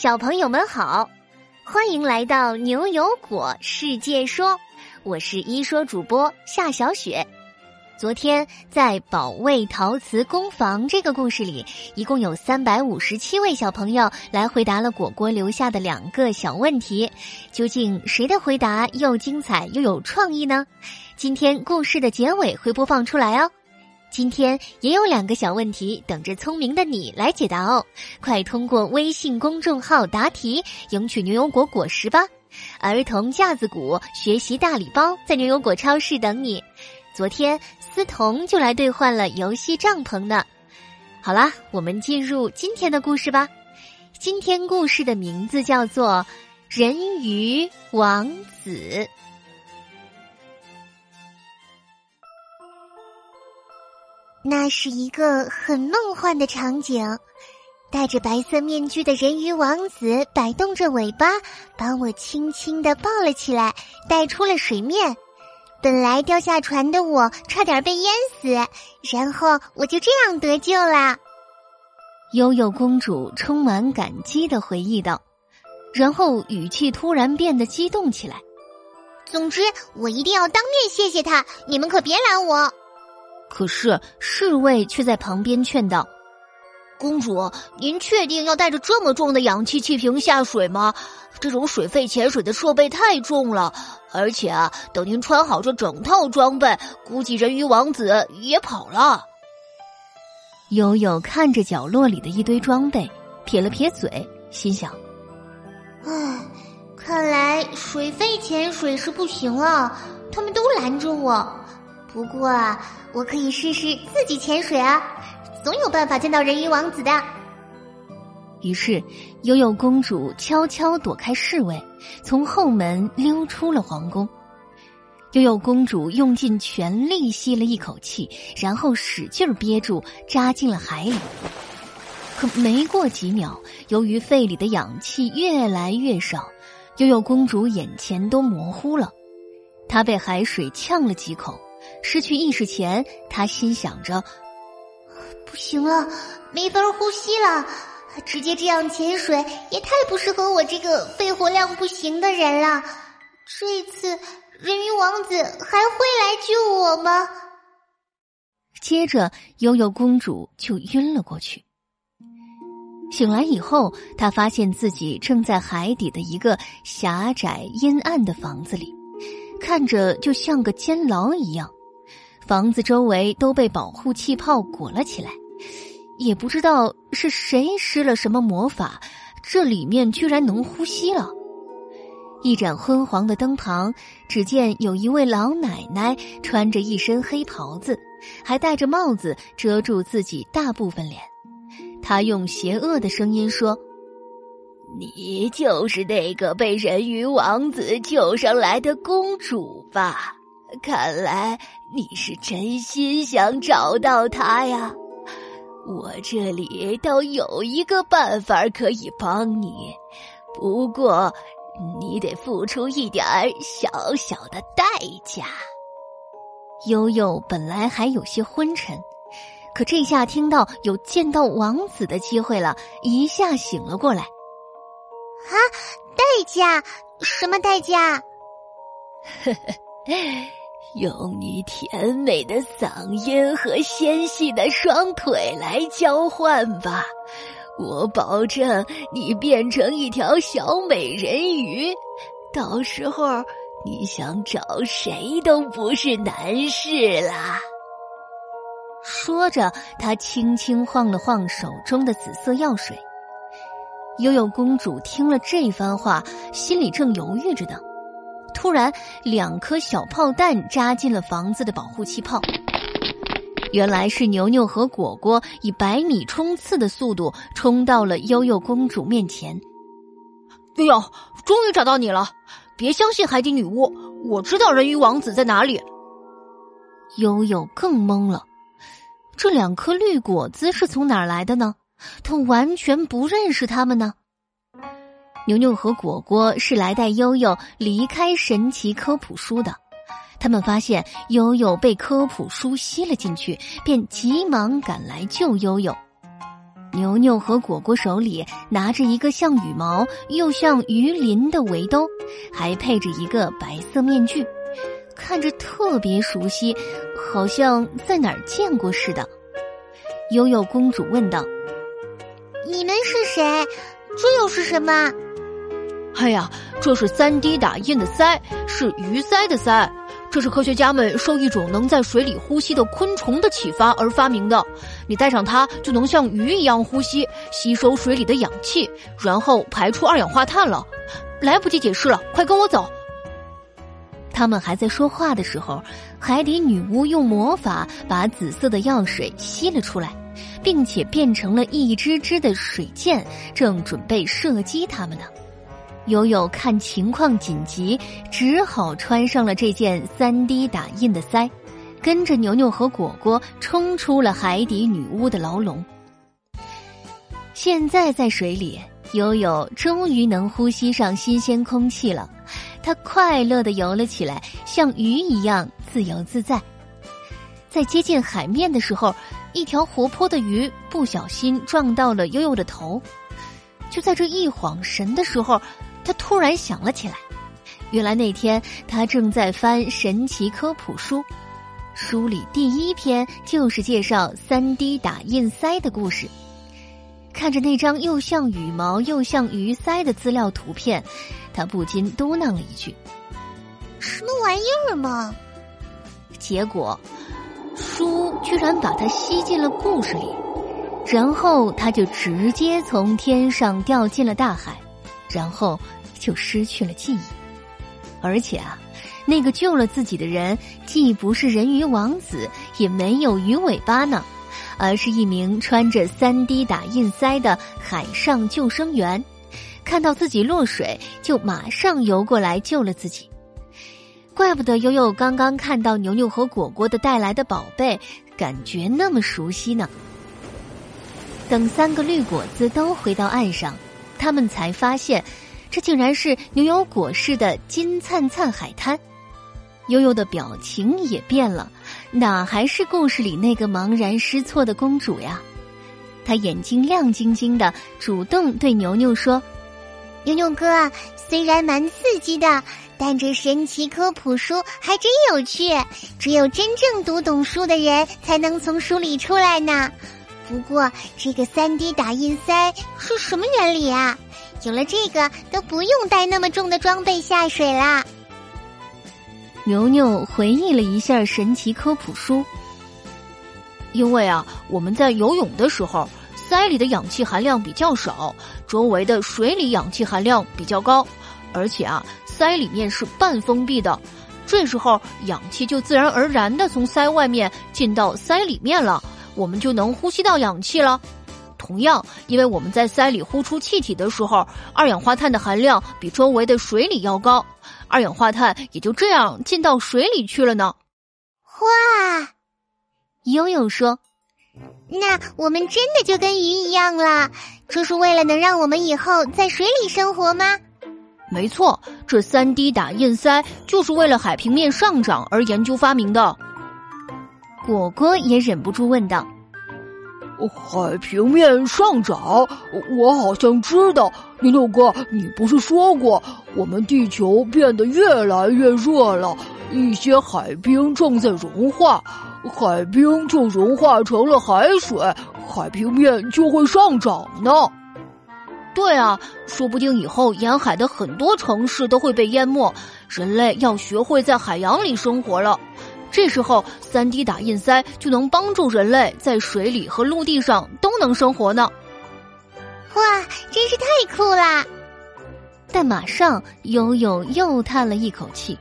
小朋友们好，欢迎来到牛油果世界说，我是一说主播夏小雪。昨天在保卫陶瓷工坊这个故事里，一共有三百五十七位小朋友来回答了果果留下的两个小问题，究竟谁的回答又精彩又有创意呢？今天故事的结尾会播放出来哦。今天也有两个小问题等着聪明的你来解答哦，快通过微信公众号答题，赢取牛油果果实吧！儿童架子鼓学习大礼包在牛油果超市等你。昨天思彤就来兑换了游戏帐篷呢。好啦，我们进入今天的故事吧。今天故事的名字叫做《人鱼王子》。那是一个很梦幻的场景，戴着白色面具的人鱼王子摆动着尾巴，把我轻轻的抱了起来，带出了水面。本来掉下船的我，差点被淹死，然后我就这样得救了。悠悠公主充满感激的回忆道，然后语气突然变得激动起来。总之，我一定要当面谢谢他，你们可别拦我。可是侍卫却在旁边劝道：“公主，您确定要带着这么重的氧气气瓶下水吗？这种水肺潜水的设备太重了，而且啊，等您穿好这整套装备，估计人鱼王子也跑了。”悠悠看着角落里的一堆装备，撇了撇嘴，心想：“唉，看来水肺潜水是不行了，他们都拦着我。”不过，我可以试试自己潜水啊，总有办法见到人鱼王子的。于是，悠悠公主悄悄躲开侍卫，从后门溜出了皇宫。悠悠公主用尽全力吸了一口气，然后使劲憋住，扎进了海里。可没过几秒，由于肺里的氧气越来越少，悠悠公主眼前都模糊了。她被海水呛了几口。失去意识前，他心想着：“不行了，没法呼吸了，直接这样潜水也太不适合我这个肺活量不行的人了。这次人鱼王子还会来救我吗？”接着，悠悠公主就晕了过去。醒来以后，她发现自己正在海底的一个狭窄阴暗的房子里，看着就像个监牢一样。房子周围都被保护气泡裹了起来，也不知道是谁施了什么魔法，这里面居然能呼吸了。一盏昏黄的灯旁，只见有一位老奶奶穿着一身黑袍子，还戴着帽子遮住自己大部分脸。她用邪恶的声音说：“你就是那个被人鱼王子救上来的公主吧？”看来你是真心想找到他呀！我这里倒有一个办法可以帮你，不过你得付出一点小小的代价。悠悠本来还有些昏沉，可这下听到有见到王子的机会了，一下醒了过来。啊，代价？什么代价？呵呵。用你甜美的嗓音和纤细的双腿来交换吧，我保证你变成一条小美人鱼，到时候你想找谁都不是难事啦。说着，他轻轻晃了晃手中的紫色药水。悠悠公主听了这番话，心里正犹豫着呢。突然，两颗小炮弹扎进了房子的保护气泡。原来是牛牛和果果以百米冲刺的速度冲到了悠悠公主面前。悠悠，终于找到你了！别相信海底女巫，我知道人鱼王子在哪里。悠悠更懵了，这两颗绿果子是从哪儿来的呢？他完全不认识他们呢。牛牛和果果是来带悠悠离开神奇科普书的，他们发现悠悠被科普书吸了进去，便急忙赶来救悠悠。牛牛和果果手里拿着一个像羽毛又像鱼鳞的围兜，还配着一个白色面具，看着特别熟悉，好像在哪儿见过似的。悠悠公主问道：“你们是谁？这又是什么？”“哎呀，这是三 D 打印的鳃，是鱼鳃的鳃。这是科学家们受一种能在水里呼吸的昆虫的启发而发明的。你戴上它，就能像鱼一样呼吸，吸收水里的氧气，然后排出二氧化碳了。来不及解释了，快跟我走。”他们还在说话的时候，海底女巫用魔法把紫色的药水吸了出来，并且变成了一只只的水箭，正准备射击他们呢。悠悠看情况紧急，只好穿上了这件三 D 打印的腮，跟着牛牛和果果冲出了海底女巫的牢笼。现在在水里，悠悠终于能呼吸上新鲜空气了。他快乐的游了起来，像鱼一样自由自在。在接近海面的时候，一条活泼的鱼不小心撞到了悠悠的头。就在这一晃神的时候，他突然想了起来，原来那天他正在翻神奇科普书，书里第一篇就是介绍三 D 打印塞的故事。看着那张又像羽毛又像鱼鳃的资料图片。他不禁嘟囔了一句：“什么玩意儿嘛！”结果，书居然把他吸进了故事里，然后他就直接从天上掉进了大海，然后就失去了记忆。而且啊，那个救了自己的人，既不是人鱼王子，也没有鱼尾巴呢，而是一名穿着三 D 打印鳃的海上救生员。看到自己落水，就马上游过来救了自己。怪不得悠悠刚刚看到牛牛和果果的带来的宝贝，感觉那么熟悉呢。等三个绿果子都回到岸上，他们才发现，这竟然是牛油果似的金灿灿海滩。悠悠的表情也变了，哪还是故事里那个茫然失措的公主呀？她眼睛亮晶晶的，主动对牛牛说。牛牛哥，虽然蛮刺激的，但这神奇科普书还真有趣。只有真正读懂书的人才能从书里出来呢。不过，这个三 D 打印塞是什么原理啊？有了这个，都不用带那么重的装备下水啦。牛牛回忆了一下神奇科普书，因为啊，我们在游泳的时候。鳃里的氧气含量比较少，周围的水里氧气含量比较高，而且啊，鳃里面是半封闭的，这时候氧气就自然而然的从鳃外面进到鳃里面了，我们就能呼吸到氧气了。同样，因为我们在鳃里呼出气体的时候，二氧化碳的含量比周围的水里要高，二氧化碳也就这样进到水里去了呢。哇，悠悠说。那我们真的就跟鱼一样了？这是为了能让我们以后在水里生活吗？没错，这三 D 打印鳃就是为了海平面上涨而研究发明的。果果也忍不住问道：“海平面上涨？我好像知道，牛牛哥，你不是说过我们地球变得越来越热了，一些海冰正在融化。”海冰就融化成了海水，海平面就会上涨呢。对啊，说不定以后沿海的很多城市都会被淹没，人类要学会在海洋里生活了。这时候，三 D 打印塞就能帮助人类在水里和陆地上都能生活呢。哇，真是太酷啦！但马上悠悠又叹了一口气。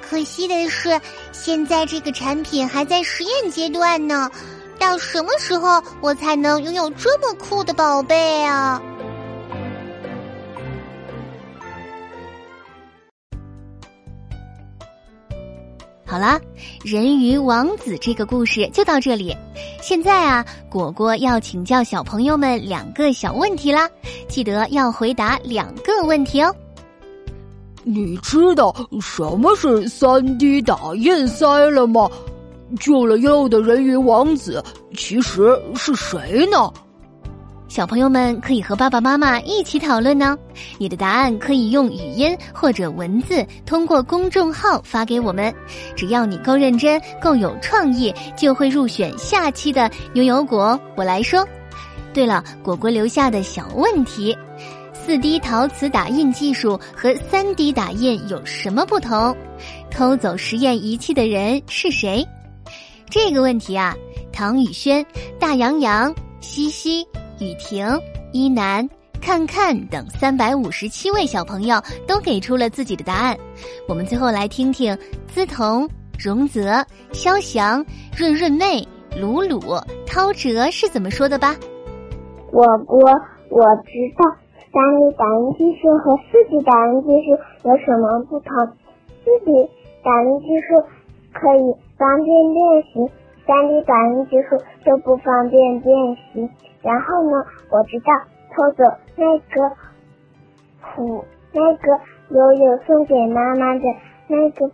可惜的是，现在这个产品还在实验阶段呢。到什么时候我才能拥有这么酷的宝贝啊？好啦，人鱼王子这个故事就到这里。现在啊，果果要请教小朋友们两个小问题啦，记得要回答两个问题哦。你知道什么是三 D 打印塞了吗？救了又的人鱼王子，其实是谁呢？小朋友们可以和爸爸妈妈一起讨论呢。你的答案可以用语音或者文字通过公众号发给我们。只要你够认真、够有创意，就会入选下期的牛油果。我来说。对了，果果留下的小问题：四 D 陶瓷打印技术和三 D 打印有什么不同？偷走实验仪器的人是谁？这个问题啊，唐宇轩、大洋洋、西西。雨婷、一楠、看看等三百五十七位小朋友都给出了自己的答案，我们最后来听听资彤、荣泽、肖翔、润润妹、鲁鲁、涛哲是怎么说的吧。我我我知道三 D 打印技术和四 D 打印技术有什么不同，四 D 打印技术可以方便练习。三 d 打印技术就不方便变形然后呢我知道偷走那个壶那个悠悠送给妈妈的那个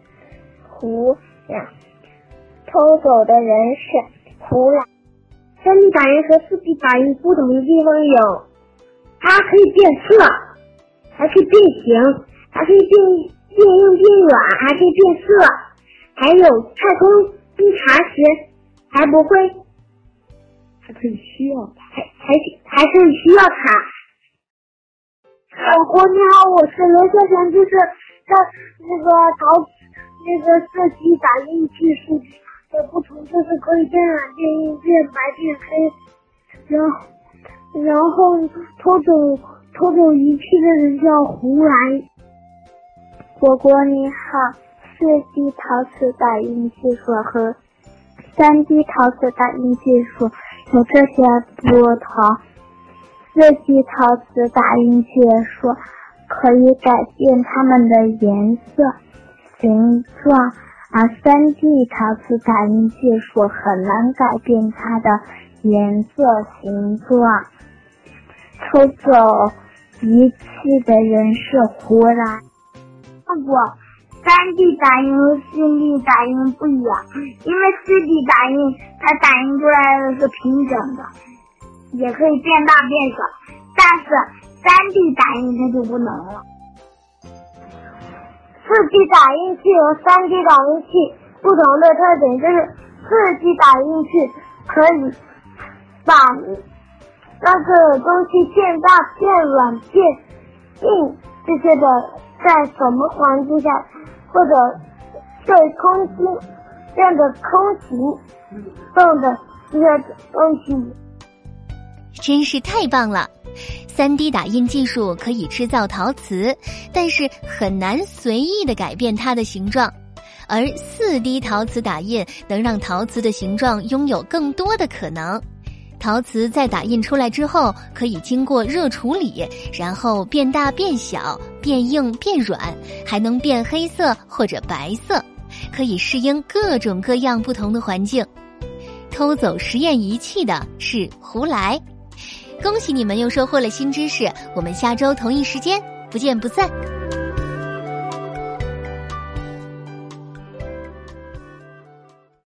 壶偷走的人是胡蓝三 d 打印和四 d 打印不同的地方有它可以变色还可以变形还可以变变硬变软还可以变色还有太空侦察时还不会。还可以需要它，还还还是需要它。老公你好，我是刘先生，就是在那个陶那个四 D 打印技术的不同，就是可以变软变硬变白变黑。然后然后偷走偷走仪器的人叫胡来。果果你好，四 D 陶瓷打印技术和三 D 陶瓷打印技术。有这些不同，四 D 陶瓷打印技术可以改变它们的颜色、形状，而三 D 陶瓷打印技术很难改变它的颜色、形状。偷走仪器的人是胡来。不，三 D 打印和四 D 打印不一样，因为四 D 打印它打印出来的是平整的，也可以变大变小，但是三 D 打印它就不能了。四 D 打印器和三 D 打印器不同的特点就是，四 D 打印器可以把那个东西变大、变软、变硬这些的，在什么环境下。或者对空气变得空气动的这些东西，真是太棒了！三 D 打印技术可以制造陶瓷，但是很难随意的改变它的形状，而四 D 陶瓷打印能让陶瓷的形状拥有更多的可能。陶瓷在打印出来之后，可以经过热处理，然后变大、变小、变硬、变软，还能变黑色或者白色，可以适应各种各样不同的环境。偷走实验仪器的是胡来，恭喜你们又收获了新知识。我们下周同一时间不见不散。